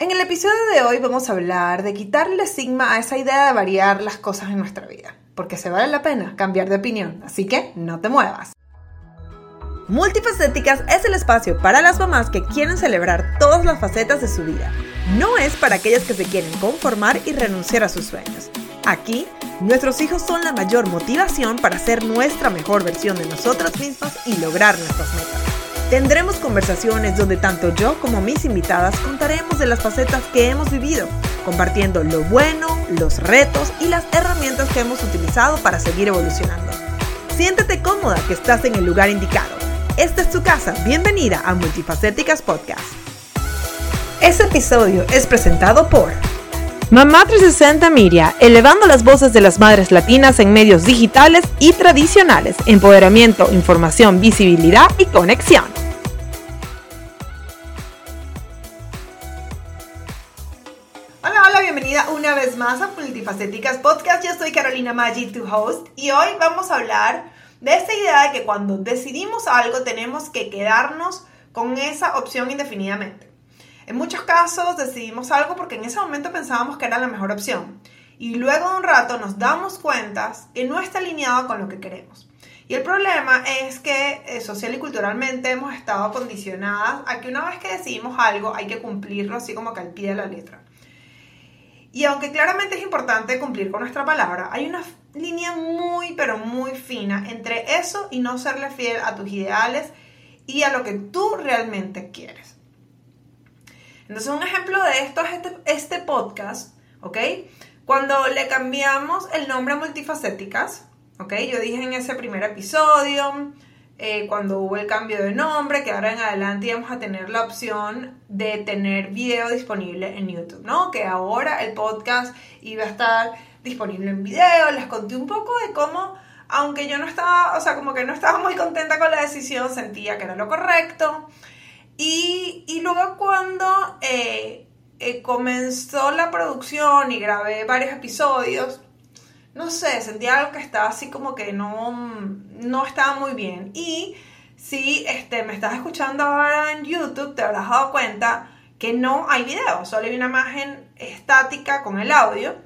En el episodio de hoy vamos a hablar de quitarle estigma a esa idea de variar las cosas en nuestra vida, porque se vale la pena cambiar de opinión, así que no te muevas. Multifacéticas es el espacio para las mamás que quieren celebrar todas las facetas de su vida. No es para aquellas que se quieren conformar y renunciar a sus sueños. Aquí, nuestros hijos son la mayor motivación para ser nuestra mejor versión de nosotras mismas y lograr nuestras metas. Tendremos conversaciones donde tanto yo como mis invitadas contaremos de las facetas que hemos vivido, compartiendo lo bueno, los retos y las herramientas que hemos utilizado para seguir evolucionando. Siéntete cómoda que estás en el lugar indicado. Esta es tu casa. Bienvenida a Multifacéticas Podcast. Este episodio es presentado por Mamá 360 Miria, elevando las voces de las madres latinas en medios digitales y tradicionales, empoderamiento, información, visibilidad y conexión. Multifacéticas Podcast. Yo soy Carolina Maggi, tu host, y hoy vamos a hablar de esta idea de que cuando decidimos algo tenemos que quedarnos con esa opción indefinidamente. En muchos casos decidimos algo porque en ese momento pensábamos que era la mejor opción y luego de un rato nos damos cuenta que no está alineado con lo que queremos. Y el problema es que eh, social y culturalmente hemos estado condicionadas a que una vez que decidimos algo hay que cumplirlo así como que al pie de la letra. Y aunque claramente es importante cumplir con nuestra palabra, hay una línea muy, pero muy fina entre eso y no serle fiel a tus ideales y a lo que tú realmente quieres. Entonces, un ejemplo de esto es este, este podcast, ¿ok? Cuando le cambiamos el nombre a Multifacéticas, ¿ok? Yo dije en ese primer episodio, eh, cuando hubo el cambio de nombre, que ahora en adelante íbamos a tener la opción de tener video disponible en YouTube, ¿no? Que ahora el podcast iba a estar disponible en video, les conté un poco de cómo, aunque yo no estaba, o sea, como que no estaba muy contenta con la decisión, sentía que era lo correcto. Y, y luego cuando eh, eh, comenzó la producción y grabé varios episodios, no sé, sentía algo que estaba así como que no, no estaba muy bien. Y si este, me estás escuchando ahora en YouTube, te habrás dado cuenta que no hay video, solo hay una imagen estática con el audio.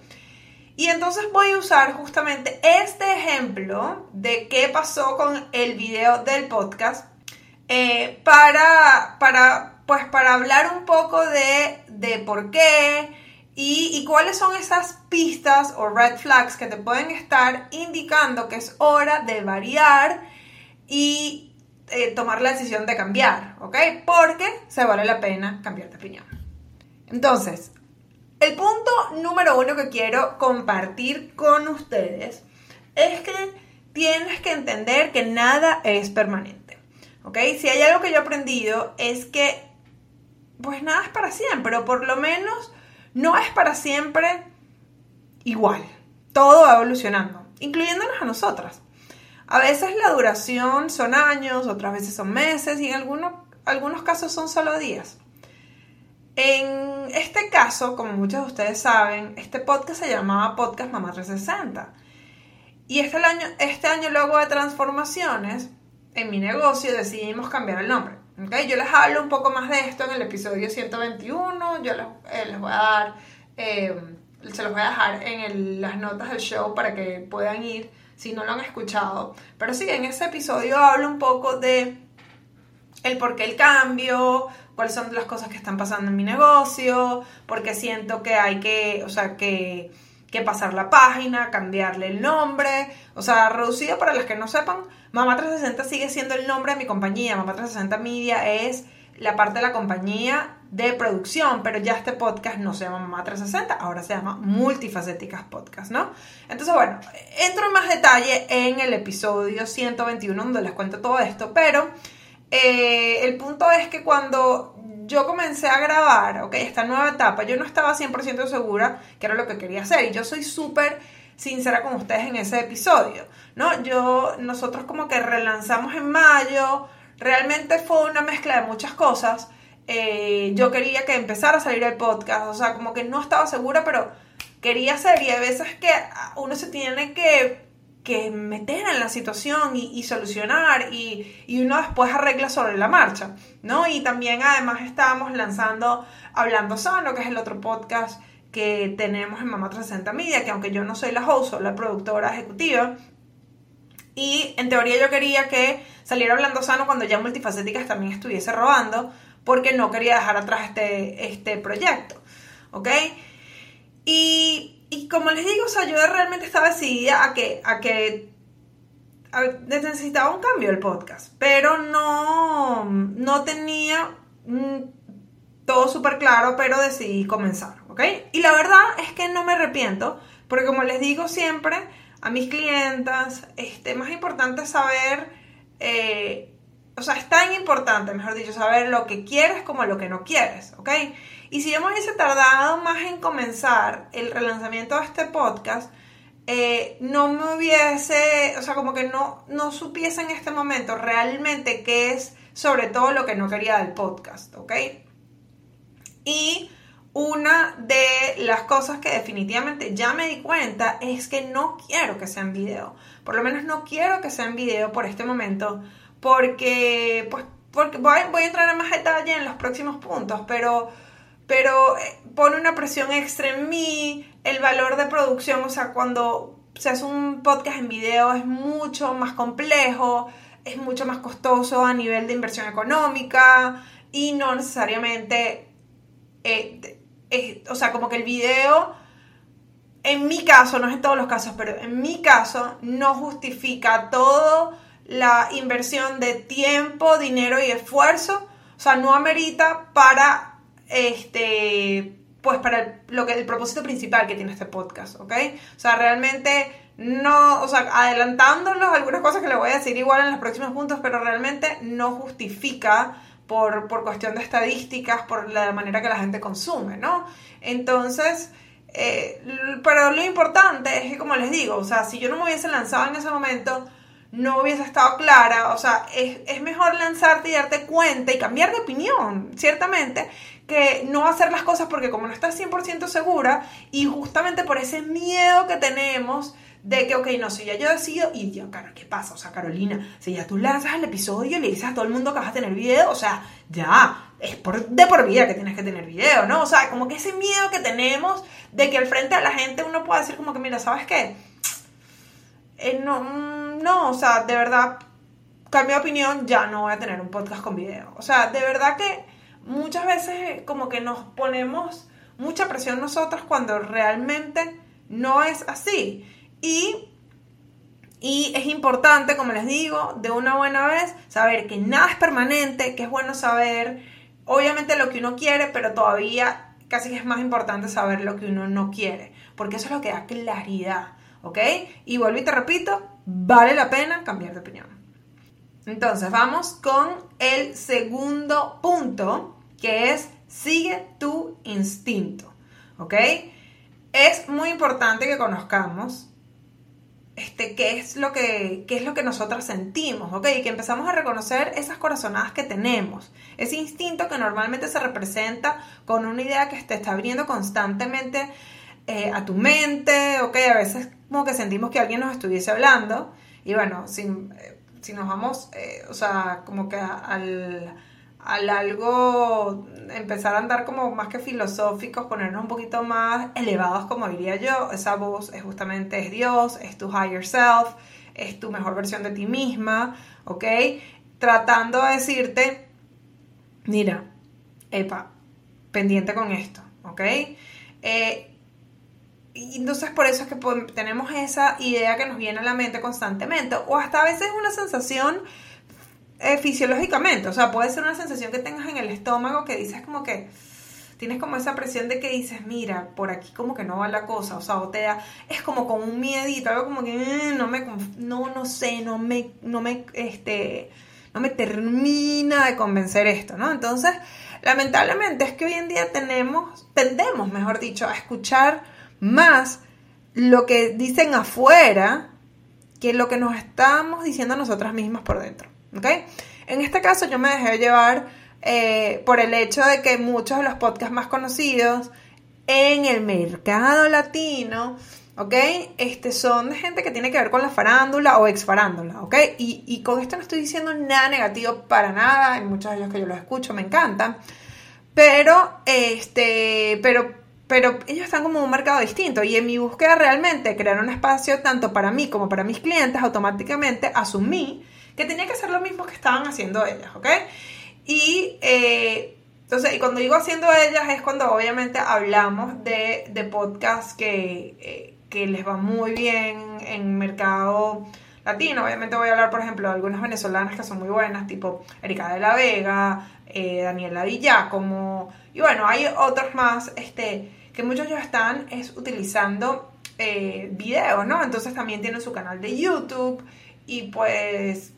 Y entonces voy a usar justamente este ejemplo de qué pasó con el video del podcast eh, para, para, pues, para hablar un poco de, de por qué, ¿Y, cuáles son esas pistas o red flags que te pueden estar indicando que es hora de variar y eh, tomar la decisión de cambiar? ¿Ok? Porque se vale la pena cambiar de opinión. Entonces, el punto número uno que quiero compartir con ustedes es que tienes que entender que nada es permanente. ¿Ok? Si hay algo que yo he aprendido es que, pues nada es para siempre, o por lo menos no es para siempre igual. Todo va evolucionando, incluyéndonos a nosotras. A veces la duración son años, otras veces son meses y en algunos, algunos casos son solo días. En este caso, como muchos de ustedes saben, este podcast se llamaba Podcast Mamá 360. Y este año, este año luego de transformaciones, en mi negocio decidimos cambiar el nombre. ¿Okay? Yo les hablo un poco más de esto en el episodio 121, yo les, eh, voy a dar, eh, se los voy a dejar en las notas del show para que puedan ir si no lo han escuchado. Pero sí, en ese episodio hablo un poco de el por qué el cambio, cuáles son las cosas que están pasando en mi negocio, porque siento que hay que, o sea, que, que pasar la página, cambiarle el nombre, o sea, reducido para los que no sepan, Mamá 360 sigue siendo el nombre de mi compañía. Mamá 360 Media es la parte de la compañía de producción, pero ya este podcast no se llama Mamá 360, ahora se llama Multifacéticas Podcast, ¿no? Entonces, bueno, entro en más detalle en el episodio 121 donde les cuento todo esto, pero eh, el punto es que cuando yo comencé a grabar, ok, esta nueva etapa, yo no estaba 100% segura que era lo que quería hacer y yo soy súper sincera con ustedes en ese episodio, ¿no? Yo, nosotros como que relanzamos en mayo, realmente fue una mezcla de muchas cosas. Eh, yo quería que empezara a salir el podcast, o sea, como que no estaba segura, pero quería hacer y hay veces que uno se tiene que que meter en la situación y, solucionar y, y, uno después arregla sobre la marcha, ¿no? Y también además estábamos lanzando Hablando Sano, que es el otro podcast que tenemos en Mamá 360 Media, que aunque yo no soy la host, soy la productora ejecutiva, y en teoría yo quería que saliera Hablando Sano cuando ya Multifacéticas también estuviese robando, porque no quería dejar atrás este, este proyecto, ¿ok? Como les digo, o sea, yo realmente estaba decidida a que, a que necesitaba un cambio el podcast, pero no, no tenía todo súper claro, pero decidí comenzar, ¿ok? Y la verdad es que no me arrepiento, porque como les digo siempre a mis clientas, este, más importante saber, eh, o sea, es tan importante, mejor dicho, saber lo que quieres como lo que no quieres, ¿ok? Y si me hubiese tardado más en comenzar el relanzamiento de este podcast, eh, no me hubiese, o sea, como que no, no supiese en este momento realmente qué es sobre todo lo que no quería del podcast, ¿ok? Y una de las cosas que definitivamente ya me di cuenta es que no quiero que sea en video. Por lo menos no quiero que sea en video por este momento, porque, pues, porque voy, voy a entrar en más detalle en los próximos puntos, pero pero eh, pone una presión extra en mí, el valor de producción, o sea, cuando se hace un podcast en video es mucho más complejo, es mucho más costoso a nivel de inversión económica y no necesariamente, eh, o sea, como que el video, en mi caso, no es en todos los casos, pero en mi caso, no justifica toda la inversión de tiempo, dinero y esfuerzo, o sea, no amerita para este, pues para lo que el propósito principal que tiene este podcast, ¿ok? O sea, realmente no, o sea, adelantándolos algunas cosas que le voy a decir igual en los próximos puntos, pero realmente no justifica por, por cuestión de estadísticas, por la manera que la gente consume, ¿no? Entonces, eh, pero lo importante es que, como les digo, o sea, si yo no me hubiese lanzado en ese momento, no hubiese estado clara, o sea, es, es mejor lanzarte y darte cuenta y cambiar de opinión, ciertamente, que no hacer las cosas porque como no estás 100% segura y justamente por ese miedo que tenemos de que, ok, no, si ya yo decido, y yo, cara, ¿qué pasa? O sea, Carolina, si ya tú lanzas el episodio y le dices a todo el mundo que vas a tener video, o sea, ya, es por, de por vida que tienes que tener video, ¿no? O sea, como que ese miedo que tenemos de que al frente a la gente uno pueda decir como que, mira, ¿sabes qué? Eh, no, mm, no, o sea, de verdad, cambio de opinión, ya no voy a tener un podcast con video. O sea, de verdad que muchas veces como que nos ponemos mucha presión nosotros cuando realmente no es así. Y, y es importante, como les digo, de una buena vez, saber que nada es permanente, que es bueno saber, obviamente lo que uno quiere, pero todavía casi que es más importante saber lo que uno no quiere, porque eso es lo que da claridad, ¿ok? Y vuelvo y te repito, vale la pena cambiar de opinión. Entonces, vamos con el segundo punto, que es sigue tu instinto. ¿Ok? Es muy importante que conozcamos este, qué, es lo que, qué es lo que nosotras sentimos, ¿ok? Y que empezamos a reconocer esas corazonadas que tenemos. Ese instinto que normalmente se representa con una idea que te está abriendo constantemente eh, a tu mente, ¿ok? A veces como que sentimos que alguien nos estuviese hablando. Y bueno, sin, eh, si nos vamos, eh, o sea, como que al, al, algo, empezar a andar como más que filosóficos, ponernos un poquito más elevados, como diría yo, esa voz es justamente es Dios, es tu higher self, es tu mejor versión de ti misma, ¿ok? Tratando de decirte, mira, epa, pendiente con esto, ¿ok? Eh, y entonces por eso es que tenemos esa idea que nos viene a la mente constantemente, o hasta a veces una sensación eh, fisiológicamente, o sea, puede ser una sensación que tengas en el estómago que dices como que tienes como esa presión de que dices, mira, por aquí como que no va la cosa, o sea, o te da, es como con un miedito, algo como que mm, no me, no, no sé, no me, no me, este, no me termina de convencer esto, ¿no? Entonces, lamentablemente es que hoy en día tenemos, tendemos, mejor dicho, a escuchar más lo que dicen afuera que lo que nos estamos diciendo nosotras mismas por dentro. ¿ok? En este caso yo me dejé llevar eh, por el hecho de que muchos de los podcasts más conocidos en el mercado latino ¿ok? Este, son de gente que tiene que ver con la farándula o ex farándula, ¿ok? Y, y, con esto no estoy diciendo nada negativo para nada, hay muchos de ellos que yo los escucho, me encantan, pero, este, pero, pero ellos están como un mercado distinto y en mi búsqueda realmente crear un espacio tanto para mí como para mis clientes, automáticamente asumí que tenía que hacer lo mismo que estaban haciendo ellas, ¿ok? Y... Eh, entonces, y cuando digo haciendo ellas es cuando obviamente hablamos de, de podcasts que, eh, que les va muy bien en mercado latino. Obviamente voy a hablar, por ejemplo, de algunas venezolanas que son muy buenas, tipo Erika de la Vega, eh, Daniela Villacomo, y bueno, hay otros más este, que muchos ya están es utilizando eh, videos, ¿no? Entonces también tienen su canal de YouTube y pues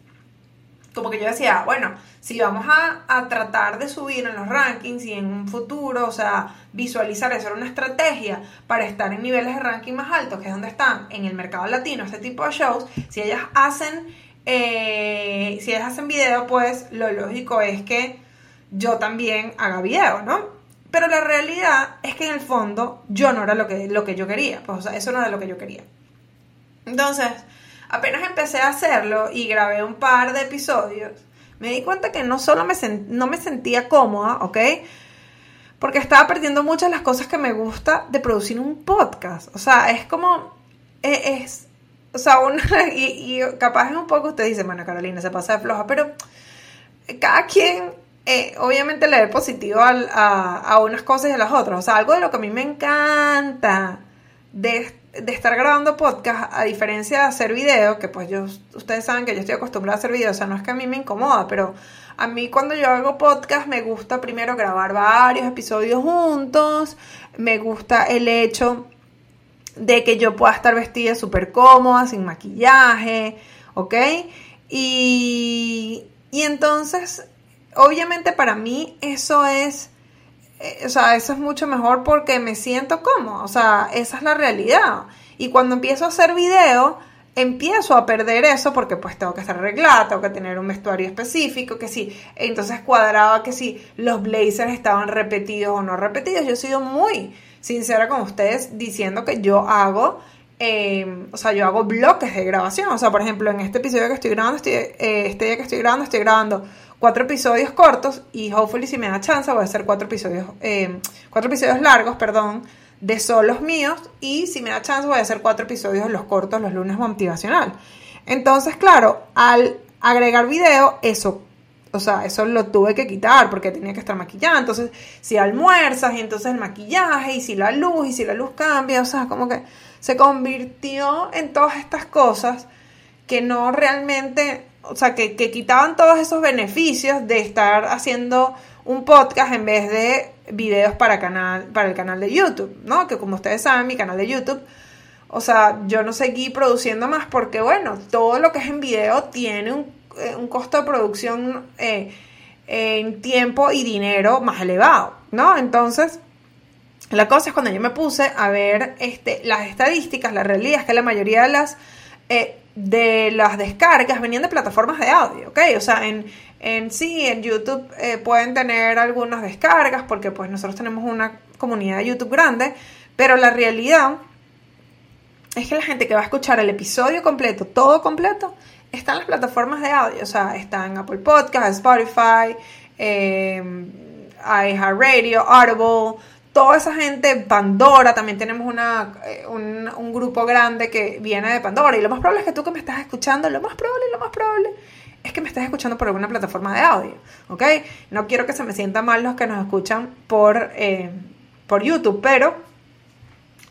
como que yo decía, bueno, si vamos a, tratar de subir en los rankings y en un futuro, o sea, visualizar, hacer una estrategia para estar en niveles de ranking más altos, que es donde están en el mercado latino este tipo de shows, si ellas hacen, eh, si ellas hacen video, pues lo lógico es que yo también haga video, ¿no? Pero la realidad es que en el fondo yo no era lo que, lo que yo quería, pues o sea, eso no era lo que yo quería. Entonces, apenas empecé a hacerlo y grabé un par de episodios, me di cuenta que no solo me, no me sentía cómoda, ¿ok? Porque estaba perdiendo muchas las cosas que me gusta de producir un podcast. O sea, es como, e, es, o sea, una, y, capaz es un poco, usted dice, bueno, Carolina se pasa de floja, pero cada quien eh, obviamente le ve positivo a, a, unas cosas y a las otras. O sea, algo de lo que a mí me encanta de de estar grabando podcast, a diferencia de hacer video, que pues yo, ustedes saben que yo estoy acostumbrada a hacer video, o sea, no es que a mí me incomoda, pero a mí cuando yo hago podcast me gusta primero grabar varios episodios juntos, me gusta el hecho de que yo pueda estar vestida súper cómoda, sin maquillaje, ¿ok? Y, y entonces, obviamente para mí eso es eh, o sea, eso es mucho mejor porque me siento cómodo, o sea, esa es la realidad. Y cuando empiezo a hacer video, empiezo a perder eso porque pues tengo que estar arreglada, tengo que tener un vestuario específico, que sí, entonces cuadraba que si los blazers estaban repetidos o no repetidos. Yo he sido muy sincera con ustedes diciendo que yo hago, em, o sea, yo hago bloques de grabación. O sea, por ejemplo, en este episodio que estoy grabando, estoy, eh, este día que estoy grabando, estoy grabando cuatro episodios cortos y hopefully si me da chance voy a hacer cuatro episodios, eh, cuatro episodios largos, perdón, de solos míos y si me da chance voy a hacer cuatro episodios los cortos los lunes motivacional. Entonces, claro, al agregar video, eso, o sea, eso lo tuve que quitar porque tenía que estar maquillada. Entonces, si almuerzas y entonces el maquillaje y si la luz y si la luz cambia, o sea, como que se convirtió en todas estas cosas que no realmente o sea, que, quitaban todos esos beneficios de estar haciendo un podcast en vez de videos para, canal, para el canal de YouTube, ¿no? Que como ustedes saben, mi canal de YouTube, o sea, yo no seguí produciendo más porque, bueno, todo lo que es en video tiene un, eh, costo de producción eh, en tiempo y dinero más elevado, ¿no? Entonces, la cosa es cuando yo me puse a ver este, las estadísticas, la realidad es que la mayoría de las... Eh, de las descargas venían de plataformas de audio, ¿ok? O sea, en, en sí, en YouTube eh, pueden tener algunas descargas porque pues nosotros tenemos una comunidad de YouTube grande, pero la realidad es que la gente que va a escuchar el episodio completo, todo completo, está en las plataformas de audio, o sea, está en Apple Podcasts, Spotify, eh, iHeartRadio, Audible, toda esa gente, Pandora, también tenemos una, eh, un, grupo grande que viene de Pandora. Y lo más probable es que tú que me estás escuchando, lo más probable, lo más probable es que me estés escuchando por alguna plataforma de audio, ¿ok? No quiero que se me sientan mal los que nos escuchan por, eh, por YouTube, pero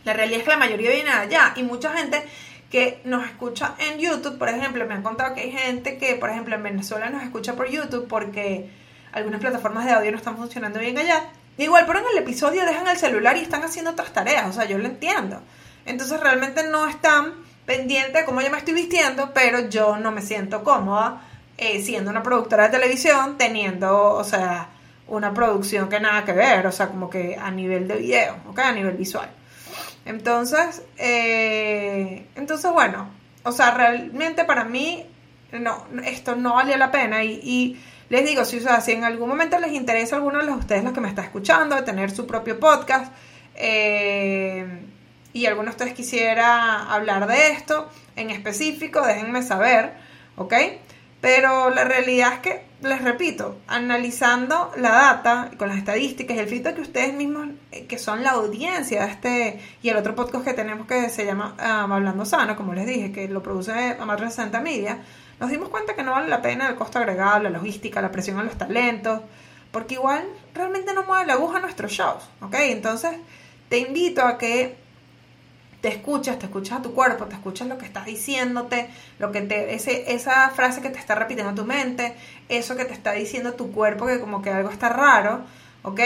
la realidad es que la mayoría viene de allá y mucha gente que nos escucha en YouTube, por ejemplo, me han contado que hay gente que, por ejemplo, en Venezuela nos escucha por YouTube porque algunas plataformas de audio no están funcionando bien allá Igual, pero en el episodio dejan el celular y están haciendo otras tareas, o sea, yo lo entiendo. Entonces realmente no están pendientes de cómo yo me estoy vistiendo, pero yo no me siento cómoda eh, siendo una productora de televisión, teniendo, o sea, una producción que nada que ver, o sea, como que a nivel de video, ¿ok? A nivel visual. Entonces, eh, entonces bueno, o sea, realmente para mí, no, esto no valía la pena y les digo, si, o en algún momento les interesa a alguno de ustedes los que me está escuchando, tener su propio podcast, eh, y alguno de ustedes quisiera hablar de esto en específico, déjenme saber, ¿ok? Pero la realidad es que, les repito, analizando la data con las estadísticas y el feedback que ustedes mismos, eh, que son la audiencia de este y el otro podcast que tenemos que se llama ah, Hablando Sano, como les dije, que lo produce Amar 60 Media, nos dimos cuenta que no vale la pena el costo agregado, la logística, la presión a los talentos, porque igual realmente no mueve la aguja a nuestros shows, ¿ok? Entonces, te invito a que te escuchas, te escuchas a tu cuerpo, te escuchas lo que estás diciéndote, lo que te, ese, esa frase que te está repitiendo tu mente, eso que te está diciendo tu cuerpo, que como que algo está raro, ¿ok?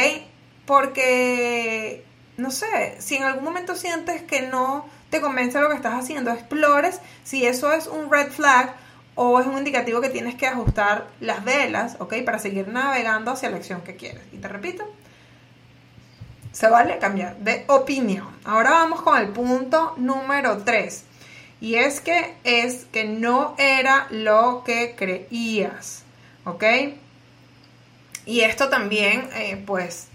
Porque, no sé, si en algún momento sientes que no te convence lo que estás haciendo, explores si eso es un red flag o es un indicativo que tienes que ajustar las velas, ¿ok? Para seguir navegando hacia la acción que quieres. Y te repito, se vale cambiar de opinión. Ahora vamos con el punto número 3. Y es que es que no era lo que creías. ¿Ok? Y esto también, eh, pues,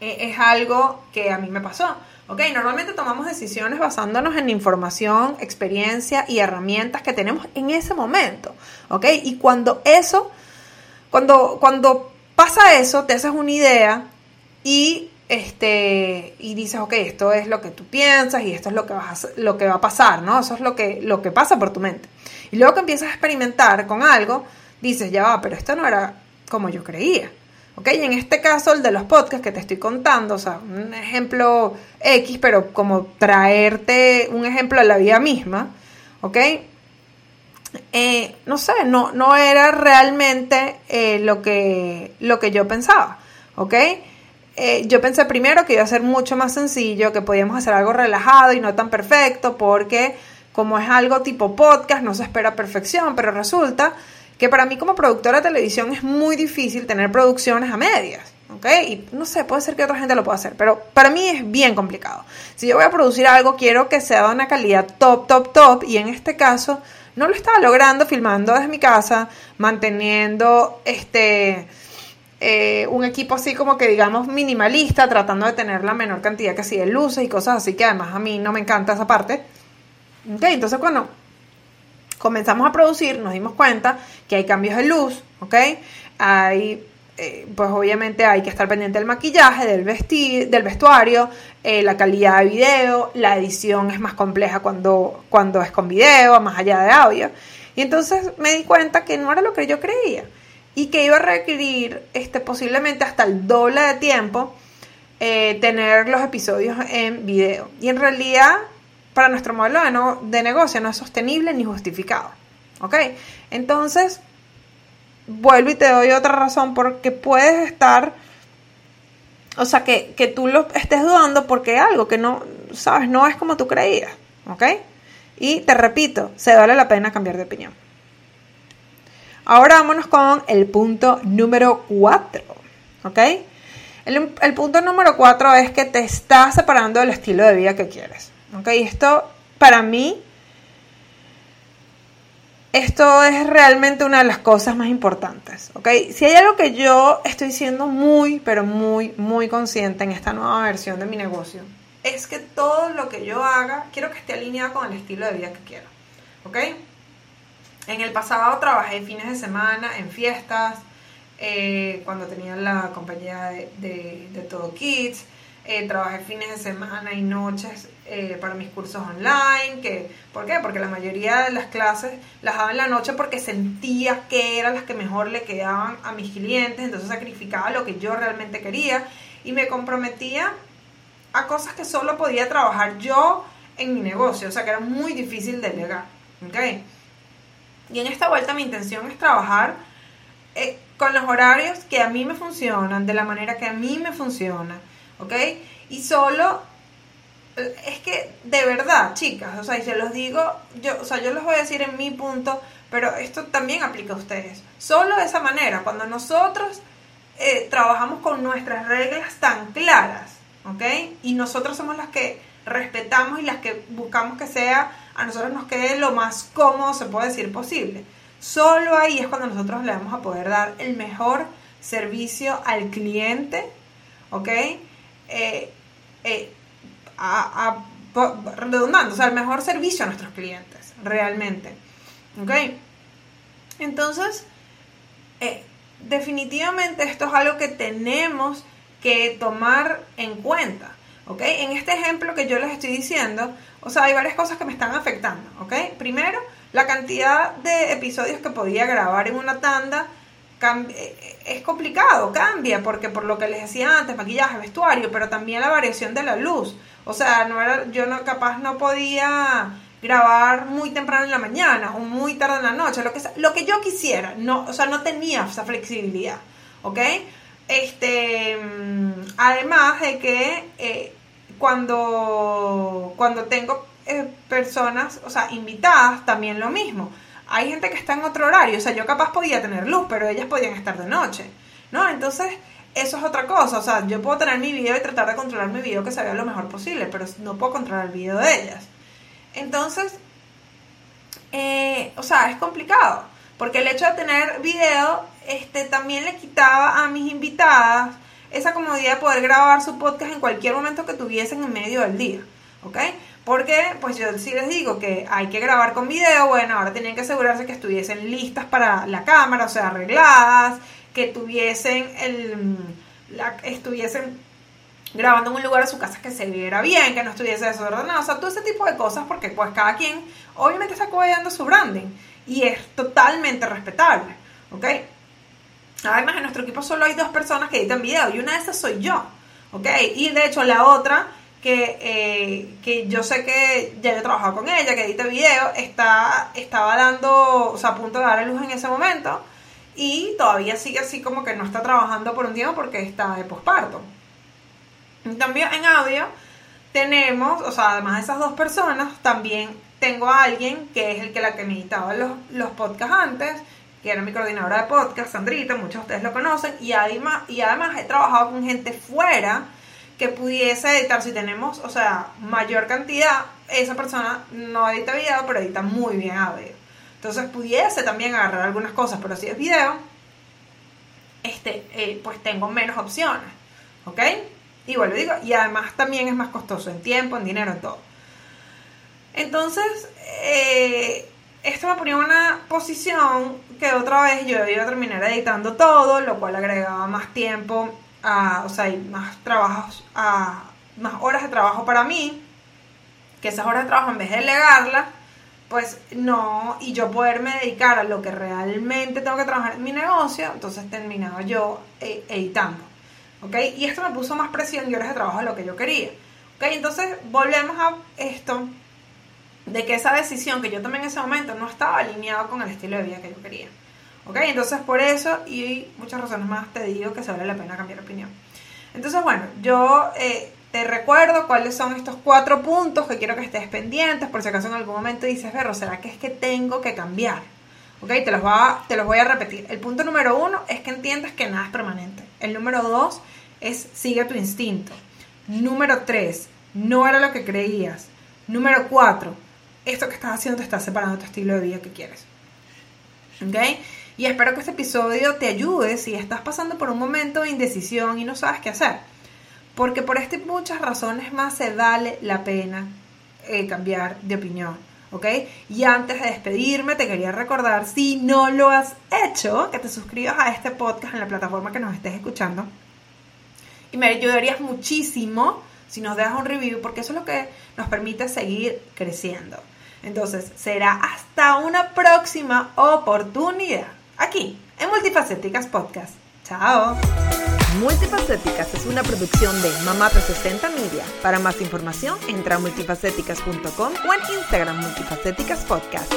e, es algo que a mí me pasó. ¿Ok? Normalmente tomamos decisiones basándonos en información, experiencia y herramientas que tenemos en ese momento. ¿Ok? Y cuando eso, cuando, cuando pasa eso, te haces una idea y este, y dices, ok, esto es lo que tú piensas y esto es lo que, vas lo que va a pasar, ¿no? Eso es lo que, lo que pasa por tu mente. Y luego que empiezas a experimentar con algo, dices, ya va, pero esto no era como yo creía. ¿Ok? Y en este caso, el de los podcasts que te estoy contando, o sea, un ejemplo X, pero como traerte un ejemplo de la vida misma, ¿ok? Eh, no sé, no, no era realmente eh, lo, que, lo que yo pensaba, ¿ok? Eh, yo pensé primero que iba a ser mucho más sencillo, que podíamos hacer algo relajado y no tan perfecto, porque como es algo tipo podcast, no se espera perfección, pero resulta que para mí como productora de televisión es muy difícil tener producciones a medias. ¿ok? Y no sé, puede ser que otra gente lo pueda hacer, pero para mí es bien complicado. Si yo voy a producir algo, quiero que sea de una calidad top, top, top, y en este caso no lo estaba logrando filmando desde mi casa, manteniendo este eh, un equipo así como que digamos minimalista, tratando de tener la menor cantidad que así de luces y cosas así que además a mí no me encanta esa parte. Ok, entonces cuando comenzamos a producir nos dimos cuenta que hay cambios de luz, ok, hay eh, pues obviamente hay que estar pendiente del maquillaje, del vestir, del vestuario, eh, la calidad de video, la edición es más compleja cuando, cuando es con video, más allá de audio. Y entonces me di cuenta que no era lo que yo creía y que iba a requerir este, posiblemente hasta el doble de tiempo eh, tener los episodios en video. Y en realidad, para nuestro modelo de, negocio no es sostenible ni justificado. ¿Ok? Entonces, vuelvo y te doy otra razón porque puedes estar, o sea, que, que tú lo estés dudando porque algo que no, sabes, no es como tú creías. ¿Ok? Y te repito, se vale la pena cambiar de opinión. Ahora vámonos con el punto número 4. ¿Ok? El, punto número 4 es que te estás separando del estilo de vida que quieres. ¿Ok? Esto para mí, esto es realmente una de las cosas más importantes. ¿Ok? Si hay algo que yo estoy siendo muy, pero muy, muy consciente en esta nueva versión de mi negocio, es que todo lo que yo haga, quiero que esté alineado con el estilo de vida que quiero. ¿Ok? En el pasado trabajé fines de semana, en fiestas, eh, cuando tenía la compañía de, Todo Kids. Eh, trabajé fines de semana y noches eh, para mis cursos online. ¿Por qué? Porque la mayoría de las clases las daba en la noche porque sentía que eran las que mejor le quedaban a mis clientes. Entonces sacrificaba lo que yo realmente quería y me comprometía a cosas que solo podía trabajar yo en mi negocio. O sea que era muy difícil delegar. ¿okay? Y en esta vuelta mi intención es trabajar eh, con los horarios que a mí me funcionan, de la manera que a mí me funciona, ¿ok? Y solo, eh, es que de verdad, chicas, o sea, y se los digo, yo, o sea, yo les voy a decir en mi punto, pero esto también aplica a ustedes. Solo de esa manera, cuando nosotros eh, trabajamos con nuestras reglas tan claras, ¿ok? Y nosotros somos las que respetamos y las que buscamos que sea a nosotros nos quede lo más cómodo, se puede decir, posible. Solo ahí es cuando nosotros le vamos a poder dar el mejor servicio al cliente, ¿ok? Eh, eh, redundando, o sea, el mejor servicio a nuestros clientes, realmente. ¿Ok? Entonces, eh, definitivamente esto es algo que tenemos que tomar en cuenta. ¿Ok? En este ejemplo que yo les estoy diciendo, o sea, hay varias cosas que me están afectando. ¿Ok? Primero, la cantidad de episodios que podía grabar en una tanda eh, es complicado, cambia, porque por lo que les decía antes, maquillaje, vestuario, pero también la variación de la luz. O sea, no era, yo no capaz no podía grabar muy temprano en la mañana o muy tarde en la noche, lo que, lo que yo quisiera, no, o sea, no tenía esa flexibilidad, ¿ok? Este, mm, además de que eh, cuando, cuando tengo eh, personas, o sea, invitadas, también lo mismo. Hay gente que está en otro horario, o sea, yo capaz podía tener luz, pero ellas podían estar de noche, ¿no? Entonces, eso es otra cosa, o sea, yo puedo tener mi video y tratar de controlar mi video que se vea lo mejor posible, pero no puedo controlar el video de ellas. Entonces, eh, o sea, es complicado, porque el hecho de tener video este, también le quitaba a mis invitadas esa comodidad de poder grabar su podcast en cualquier momento que tuviesen en medio del día, ¿ok? Porque, pues yo sí les digo que hay que grabar con video, bueno, ahora tenían que asegurarse que estuviesen listas para la cámara, o sea, arregladas, que tuviesen el, la, estuviesen grabando en un lugar de su casa que se viera bien, que no estuviese desordenado, o sea, todo ese tipo de cosas, porque pues cada quien obviamente está cuidando su branding y es totalmente respetable, ¿ok? Además, en nuestro equipo solo hay dos personas que editan video y una de esas soy yo, ¿ok? Y de hecho la otra, que, eh, que yo sé que ya he trabajado con ella, que edita video, está, estaba dando, o sea, a punto de dar a luz en ese momento y todavía sigue así como que no está trabajando por un tiempo porque está de posparto. En cambio, en audio tenemos, o sea, además de esas dos personas, también tengo a alguien que es el que la que me editaba los, los podcasts antes, que era mi coordinadora de podcast, Sandrita, muchos de ustedes lo conocen, y además, y además he trabajado con gente fuera que pudiese editar, si tenemos, o sea, mayor cantidad, esa persona no edita video, pero edita muy bien audio. Entonces pudiese también agarrar algunas cosas, pero si es video, este, eh, pues tengo menos opciones, ¿ok? Y bueno, digo, y además también es más costoso en tiempo, en dinero, en todo. Entonces, eh, esto me ponía una posición que otra vez yo iba a terminar editando todo, lo cual agregaba más tiempo, a, o sea, más trabajos, a, más horas de trabajo para mí, que esas horas de trabajo en vez de delegarlas, pues no, y yo poderme dedicar a lo que realmente tengo que trabajar en mi negocio, entonces terminaba yo eh, editando. ¿ok? Y esto me puso más presión y horas de trabajo de lo que yo quería. ¿ok? Entonces volvemos a esto de que esa decisión que yo tomé en ese momento no estaba alineada con el estilo de vida que yo quería. ¿Ok? Entonces por eso y muchas razones más te digo que se vale la pena cambiar de opinión. Entonces bueno, yo eh, te recuerdo cuáles son estos cuatro puntos que quiero que estés pendientes por si acaso en algún momento dices, Berro, ¿será que es que tengo que cambiar? ¿Ok? Te los, va, te los voy a repetir. El punto número uno es que entiendas que nada es permanente. El número dos es sigue tu instinto. Número 3, no era lo que creías. Número 4, esto que estás haciendo te está separando tu estilo de vida que quieres. ¿Ok? Y espero que este episodio te ayude si estás pasando por un momento de indecisión y no sabes qué hacer. Porque por este y muchas razones más se vale la pena eh, cambiar de opinión. ¿ok? Y antes de despedirme, te quería recordar, si no lo has hecho, que te suscribas a este podcast en la plataforma que nos estés escuchando y me ayudarías muchísimo si nos dejas un review, porque eso es lo que nos permite seguir creciendo. Entonces, será hasta una próxima oportunidad aquí en Multifacéticas Podcast. Chao. Multifacéticas es una producción de Mamá 360 Media. Para más información, entra a multifacéticas.com o en Instagram Multifacéticas Podcast.